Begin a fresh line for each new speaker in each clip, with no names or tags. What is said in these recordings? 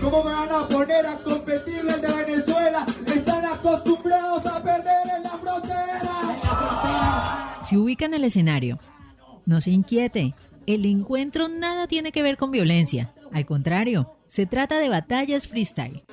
¿Cómo me van a poner a competir desde Venezuela? Están acostumbrados a perder en la frontera.
Se ubica en el escenario. No se inquiete. El encuentro nada tiene que ver con violencia. Al contrario, se trata de batallas freestyle.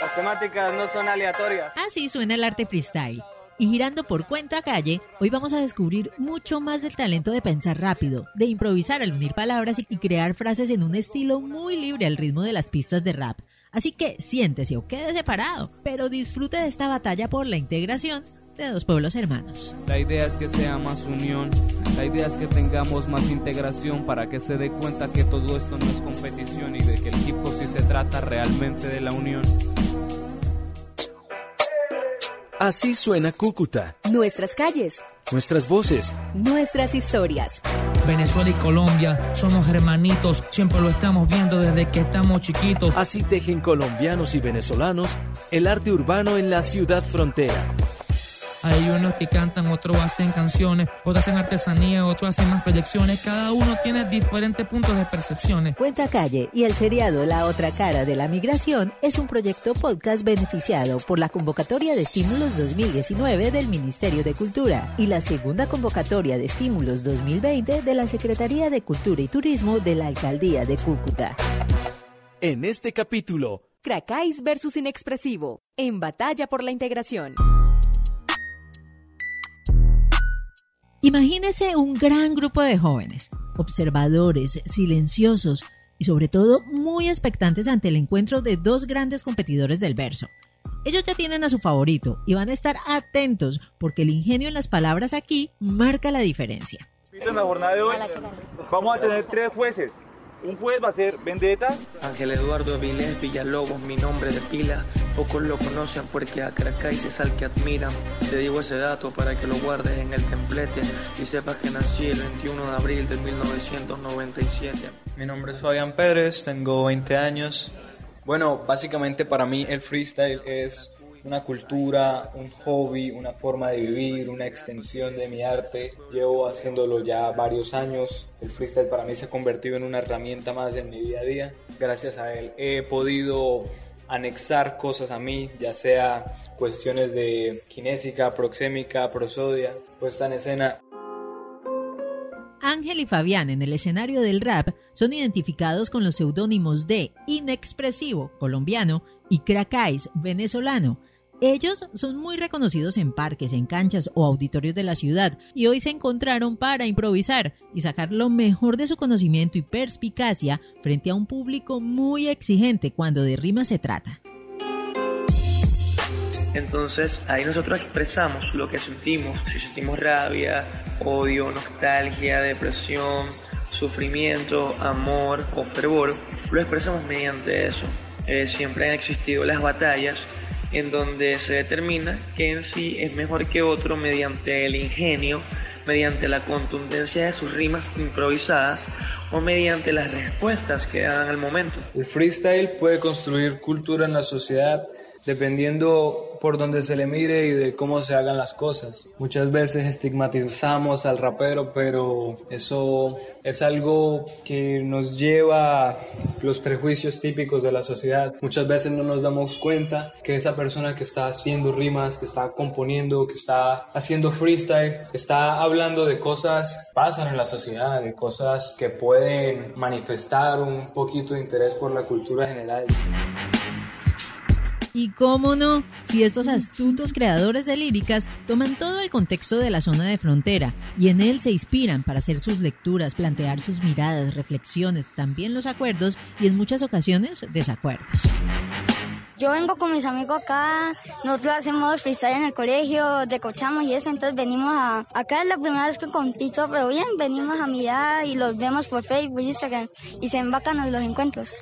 Las temáticas no son aleatorias.
Así suena el arte freestyle. Y girando por cuenta calle, hoy vamos a descubrir mucho más del talento de pensar rápido, de improvisar al unir palabras y crear frases en un estilo muy libre al ritmo de las pistas de rap. Así que siéntese o quede separado, pero disfrute de esta batalla por la integración de dos pueblos hermanos.
La idea es que sea más unión, la idea es que tengamos más integración para que se dé cuenta que todo esto no es competición y de que el hip hop sí se trata realmente de la unión.
Así suena Cúcuta.
Nuestras calles.
Nuestras voces.
Nuestras historias.
Venezuela y Colombia somos hermanitos, siempre lo estamos viendo desde que estamos chiquitos.
Así tejen colombianos y venezolanos el arte urbano en la ciudad frontera.
Hay unos que cantan, otros hacen canciones, otros hacen artesanía, otros hacen más proyecciones. Cada uno tiene diferentes puntos de percepciones.
Cuenta Calle y el seriado La Otra Cara de la Migración es un proyecto podcast beneficiado por la convocatoria de estímulos 2019 del Ministerio de Cultura y la segunda convocatoria de estímulos 2020 de la Secretaría de Cultura y Turismo de la Alcaldía de Cúcuta.
En este capítulo,
Cracáis versus Inexpresivo, en batalla por la integración.
Imagínese un gran grupo de jóvenes, observadores, silenciosos y sobre todo muy expectantes ante el encuentro de dos grandes competidores del verso. Ellos ya tienen a su favorito y van a estar atentos porque el ingenio en las palabras aquí marca la diferencia.
En la jornada de hoy vamos a tener tres jueces. Un juez va a ser Vendetta.
Ángel Eduardo Avilés Villalobos, mi nombre de pila. Pocos lo conocen porque a Caracas es al que admiran. Te digo ese dato para que lo guardes en el templete y sepas que nací el 21 de abril de 1997.
Mi nombre es Fabián Pérez, tengo 20 años. Bueno, básicamente para mí el freestyle es una cultura, un hobby, una forma de vivir, una extensión de mi arte. Llevo haciéndolo ya varios años. El freestyle para mí se ha convertido en una herramienta más en mi día a día. Gracias a él he podido anexar cosas a mí, ya sea cuestiones de kinésica, proxémica, prosodia, puesta en escena.
Ángel y Fabián en el escenario del rap son identificados con los seudónimos de Inexpresivo, colombiano, y Cracáis, venezolano. Ellos son muy reconocidos en parques, en canchas o auditorios de la ciudad y hoy se encontraron para improvisar y sacar lo mejor de su conocimiento y perspicacia frente a un público muy exigente cuando de rima se trata.
Entonces ahí nosotros expresamos lo que sentimos, si sentimos rabia, odio, nostalgia, depresión, sufrimiento, amor o fervor, lo expresamos mediante eso. Eh, siempre han existido las batallas en donde se determina que en sí es mejor que otro mediante el ingenio, mediante la contundencia de sus rimas improvisadas o mediante las respuestas que dan al momento.
El freestyle puede construir cultura en la sociedad dependiendo por donde se le mire y de cómo se hagan las cosas. Muchas veces estigmatizamos al rapero, pero eso es algo que nos lleva a los prejuicios típicos de la sociedad. Muchas veces no nos damos cuenta que esa persona que está haciendo rimas, que está componiendo, que está haciendo freestyle, está hablando de cosas que pasan en la sociedad, de cosas que pueden manifestar un poquito de interés por la cultura general.
Y cómo no, si estos astutos creadores de líricas toman todo el contexto de la zona de frontera y en él se inspiran para hacer sus lecturas, plantear sus miradas, reflexiones, también los acuerdos y en muchas ocasiones desacuerdos.
Yo vengo con mis amigos acá, nosotros hacemos freestyle en el colegio, decochamos y eso, entonces venimos a... Acá es la primera vez que compito, pero bien, venimos a mirar y los vemos por Facebook, Instagram y se ven bacanos los encuentros.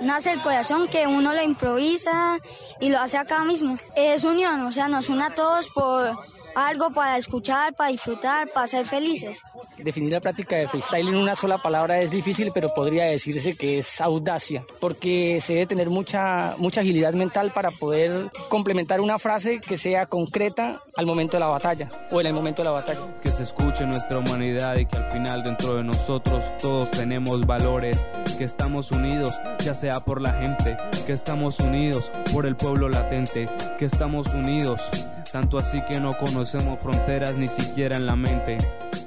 Nace el corazón que uno lo improvisa y lo hace acá mismo. Es unión, o sea, nos une a todos por, algo para escuchar, para disfrutar, para ser felices.
Definir la práctica de freestyle en una sola palabra es difícil, pero podría decirse que es audacia, porque se debe tener mucha, mucha agilidad mental para poder complementar una frase que sea concreta al momento de la batalla o en el momento de la batalla.
Que se escuche nuestra humanidad y que al final dentro de nosotros todos tenemos valores, que estamos unidos ya sea por la gente, que estamos unidos por el pueblo latente, que estamos unidos tanto así que no conocemos fronteras ni siquiera en la mente.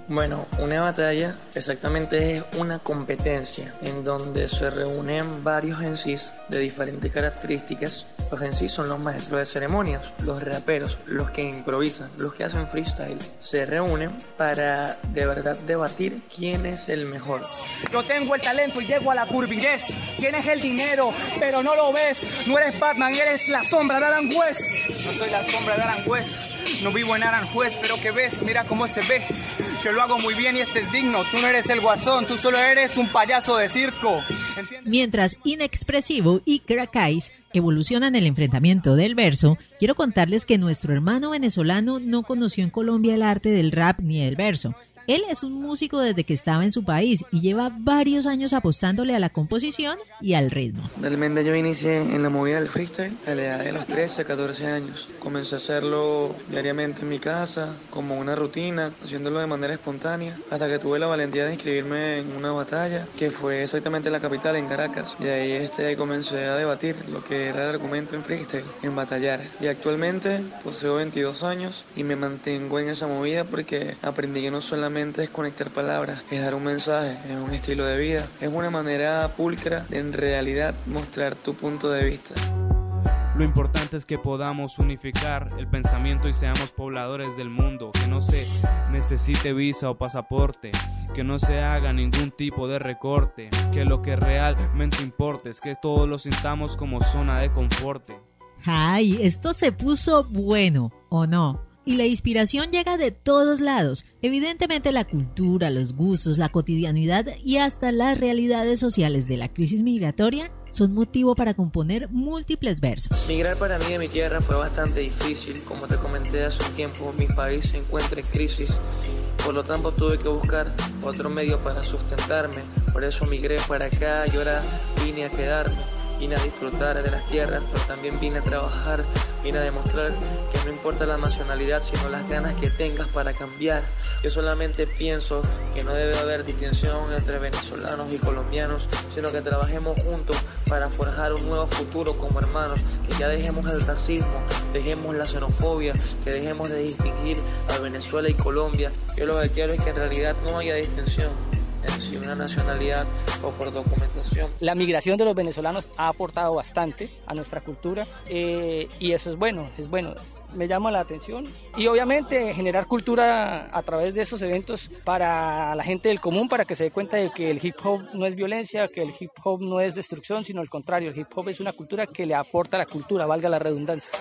Bueno, una batalla exactamente es una competencia en donde se reúnen varios MCs de diferentes características. Los MCs son los maestros de ceremonias, los raperos, los que improvisan, los que hacen freestyle. Se reúnen para de verdad debatir quién es el mejor.
Yo tengo el talento y llego a la curvidez. Tienes el dinero, pero no lo ves. No eres Batman, eres la sombra de West.
No soy la sombra de West. No vivo en Aranjuez, pero que ves, mira cómo se ve. Que lo hago muy bien y este es digno. Tú no eres el guasón, tú solo eres un payaso de circo.
Mientras Inexpresivo y Crackais evolucionan el enfrentamiento del verso, quiero contarles que nuestro hermano venezolano no conoció en Colombia el arte del rap ni el verso. Él es un músico desde que estaba en su país y lleva varios años apostándole a la composición y al ritmo.
Realmente yo inicié en la movida del freestyle a la edad de los 13, 14 años. Comencé a hacerlo diariamente en mi casa, como una rutina, haciéndolo de manera espontánea, hasta que tuve la valentía de inscribirme en una batalla, que fue exactamente en la capital, en Caracas. Y ahí este, comencé a debatir lo que era el argumento en freestyle, en batallar. Y actualmente poseo 22 años y me mantengo en esa movida porque aprendí que no solamente es conectar palabras, es dar un mensaje, es un estilo de vida, es una manera pulcra de en realidad mostrar tu punto de vista.
Lo importante es que podamos unificar el pensamiento y seamos pobladores del mundo, que no se necesite visa o pasaporte, que no se haga ningún tipo de recorte, que lo que realmente importa es que todos lo sintamos como zona de confort.
¡Ay! Esto se puso bueno, ¿o no? Y la inspiración llega de todos lados. Evidentemente la cultura, los gustos, la cotidianidad y hasta las realidades sociales de la crisis migratoria son motivo para componer múltiples versos.
Migrar para mí de mi tierra fue bastante difícil. Como te comenté hace un tiempo, mi país se encuentra en crisis. Por lo tanto tuve que buscar otro medio para sustentarme. Por eso migré para acá y ahora vine a quedarme vine a disfrutar de las tierras, pero también vine a trabajar, vine a demostrar que no importa la nacionalidad, sino las ganas que tengas para cambiar. Yo solamente pienso que no debe haber distinción entre venezolanos y colombianos, sino que trabajemos juntos para forjar un nuevo futuro como hermanos, que ya dejemos el racismo, dejemos la xenofobia, que dejemos de distinguir a Venezuela y Colombia. Yo lo que quiero es que en realidad no haya distinción en una nacionalidad o por documentación.
La migración de los venezolanos ha aportado bastante a nuestra cultura eh, y eso es bueno, es bueno me llama la atención y obviamente generar cultura a través de esos eventos para la gente del común para que se dé cuenta de que el hip hop no es violencia, que el hip hop no es destrucción, sino al contrario, el hip hop es una cultura que le aporta a la cultura, valga la redundancia.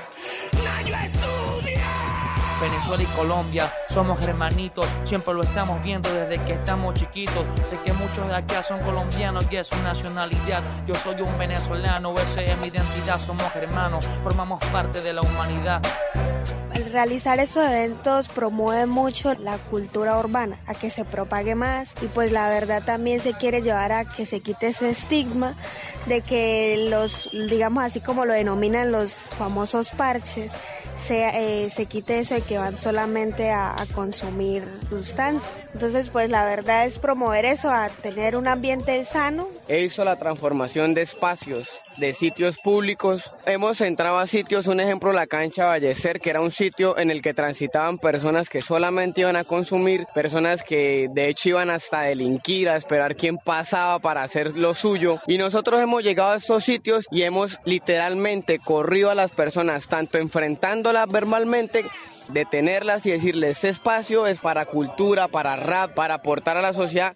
Venezuela y Colombia somos hermanitos, siempre lo estamos viendo desde que estamos chiquitos. Sé que muchos de acá son colombianos y es su nacionalidad. Yo soy un venezolano, esa es mi identidad, somos hermanos, formamos parte de la humanidad.
realizar estos eventos promueve mucho la cultura urbana, a que se propague más y pues la verdad también se quiere llevar a que se quite ese estigma de que los, digamos así como lo denominan los famosos parches, se, eh, se quite eso de que van solamente a, a, consumir sustancias. Entonces, pues la verdad es promover eso, a tener un ambiente sano.
He visto la transformación de espacios, de sitios públicos. Hemos entrado a sitios, un ejemplo, la cancha Ballester, que era un sitio en el que transitaban personas que solamente iban a consumir, personas que de hecho iban hasta delinquir, a esperar quién pasaba para hacer lo suyo. Y nosotros hemos llegado a estos sitios y hemos literalmente corrido a las personas, tanto enfrentándolas verbalmente, detenerlas y decirles, este espacio es para cultura, para rap, para aportar a la sociedad.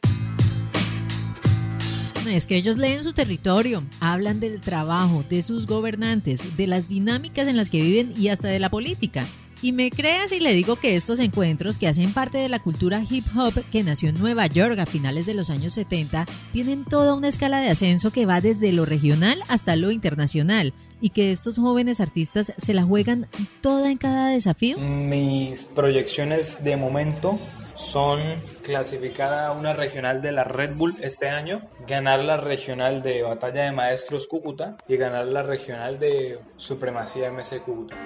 Es que ellos leen su territorio, hablan del trabajo, de sus gobernantes, de las dinámicas en las que viven y hasta de la política. Y me creas si le digo que estos encuentros, que hacen parte de la cultura hip hop que nació en Nueva York a finales de los años 70, tienen toda una escala de ascenso que va desde lo regional hasta lo internacional. y que estos jóvenes artistas se la juegan toda en cada desafío?
Mis proyecciones de momento son clasificar a una regional de la Red Bull este año, ganar la regional de Batalla de Maestros Cúcuta y ganar la regional de Supremacía MC Cúcuta.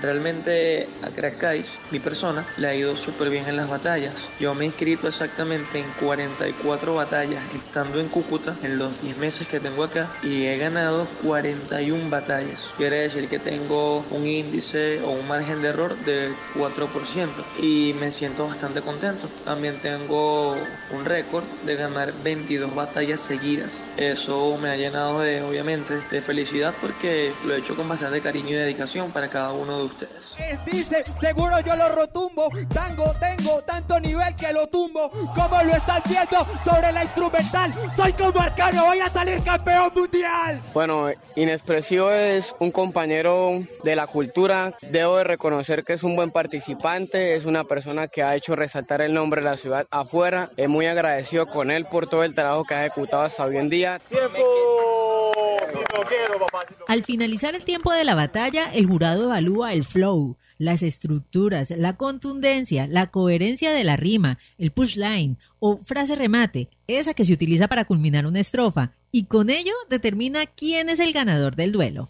Realmente a Crackais, mi persona, le ha ido súper bien en las batallas. Yo me he inscrito exactamente en 44 batallas estando en Cúcuta en los 10 meses que tengo acá y he ganado 41 batallas. Quiere decir que tengo un índice o un margen de error de 4% y me siento bastante contento. También tengo un récord de ganar 22 batallas seguidas. Eso me ha llenado de, obviamente, de felicidad porque lo he hecho con bastante cariño y dedicación para cada uno de ustedes.
Dice, seguro yo lo rotumbo. Tango, tengo tanto nivel que lo tumbo. Como lo están viendo sobre la instrumental. Soy como Arcano, voy a salir campeón mundial.
Bueno, Inexpresivo es un compañero de la cultura. Debo de reconocer que es un buen participante, es una persona que ha hecho resaltar el nombre de la ciudad afuera. Es muy agradecido con él por todo el trabajo que ha ejecutado hasta hoy en día.
Al finalizar el tiempo de la batalla, el jurado evalúa el flow, las estructuras, la contundencia, la coherencia de la rima, el pushline o frase remate, esa que se utiliza para culminar una estrofa, y con ello determina quién es el ganador del duelo.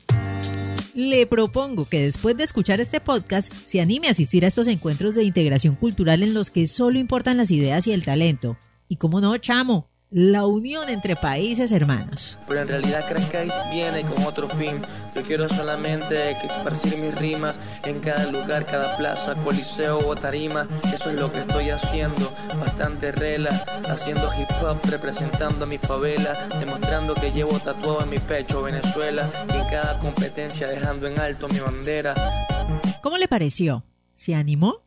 Le propongo que después de escuchar este podcast se anime a asistir a estos encuentros de integración cultural en los que solo importan las ideas y el talento. Y como no, chamo, la unión entre países hermanos.
Pero en realidad Crackais viene con otro fin. Yo quiero solamente esparcir mis rimas en cada lugar, cada plaza, coliseo o tarima. Eso es lo que estoy haciendo. Bastante rela, haciendo hip hop, representando a mi favela, demostrando que llevo tatuado en mi pecho Venezuela y en cada competencia dejando en alto mi bandera.
¿Cómo le pareció? ¿Se animó?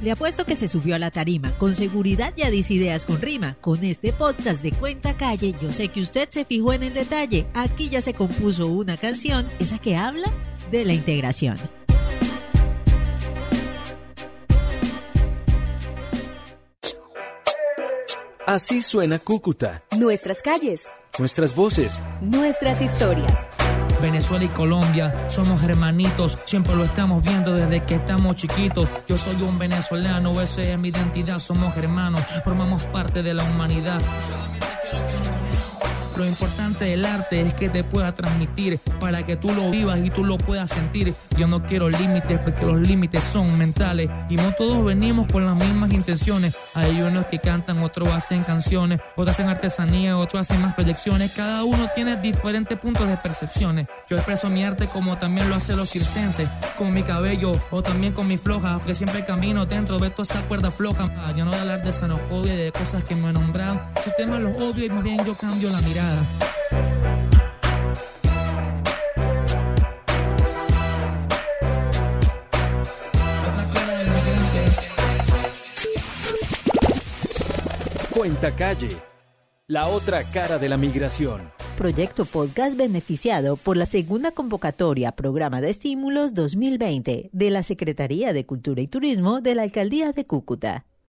Le apuesto que se subió a la tarima. Con seguridad ya dice ideas con rima. Con este podcast de Cuenta Calle, yo sé que usted se fijó en el detalle. Aquí ya se compuso una canción, esa que habla de la integración.
Así suena Cúcuta.
Nuestras calles.
Nuestras voces.
Nuestras historias.
Venezuela y Colombia somos hermanitos, siempre lo estamos viendo desde que estamos chiquitos. Yo soy un venezolano, esa es mi identidad, somos hermanos, formamos parte de la humanidad. Lo importante del arte es que te pueda transmitir para que tú lo vivas y tú lo puedas sentir. Yo no quiero límites porque los límites son mentales y no todos venimos con las mismas intenciones. Hay unos que cantan, otros hacen canciones, otros hacen artesanía, otros hacen más proyecciones. Cada uno tiene diferentes puntos de percepciones. Yo expreso mi arte como también lo hacen los circenses, con mi cabello o también con mi floja, porque siempre camino dentro de toda esa cuerda floja. Ah, yo no voy hablar de xenofobia y de cosas que me he nombrado. Esos temas los odio y más bien yo cambio la mirada.
Cuenta Calle. La otra cara de la migración.
Proyecto podcast beneficiado por la segunda convocatoria Programa de Estímulos 2020 de la Secretaría de Cultura y Turismo de la Alcaldía de Cúcuta.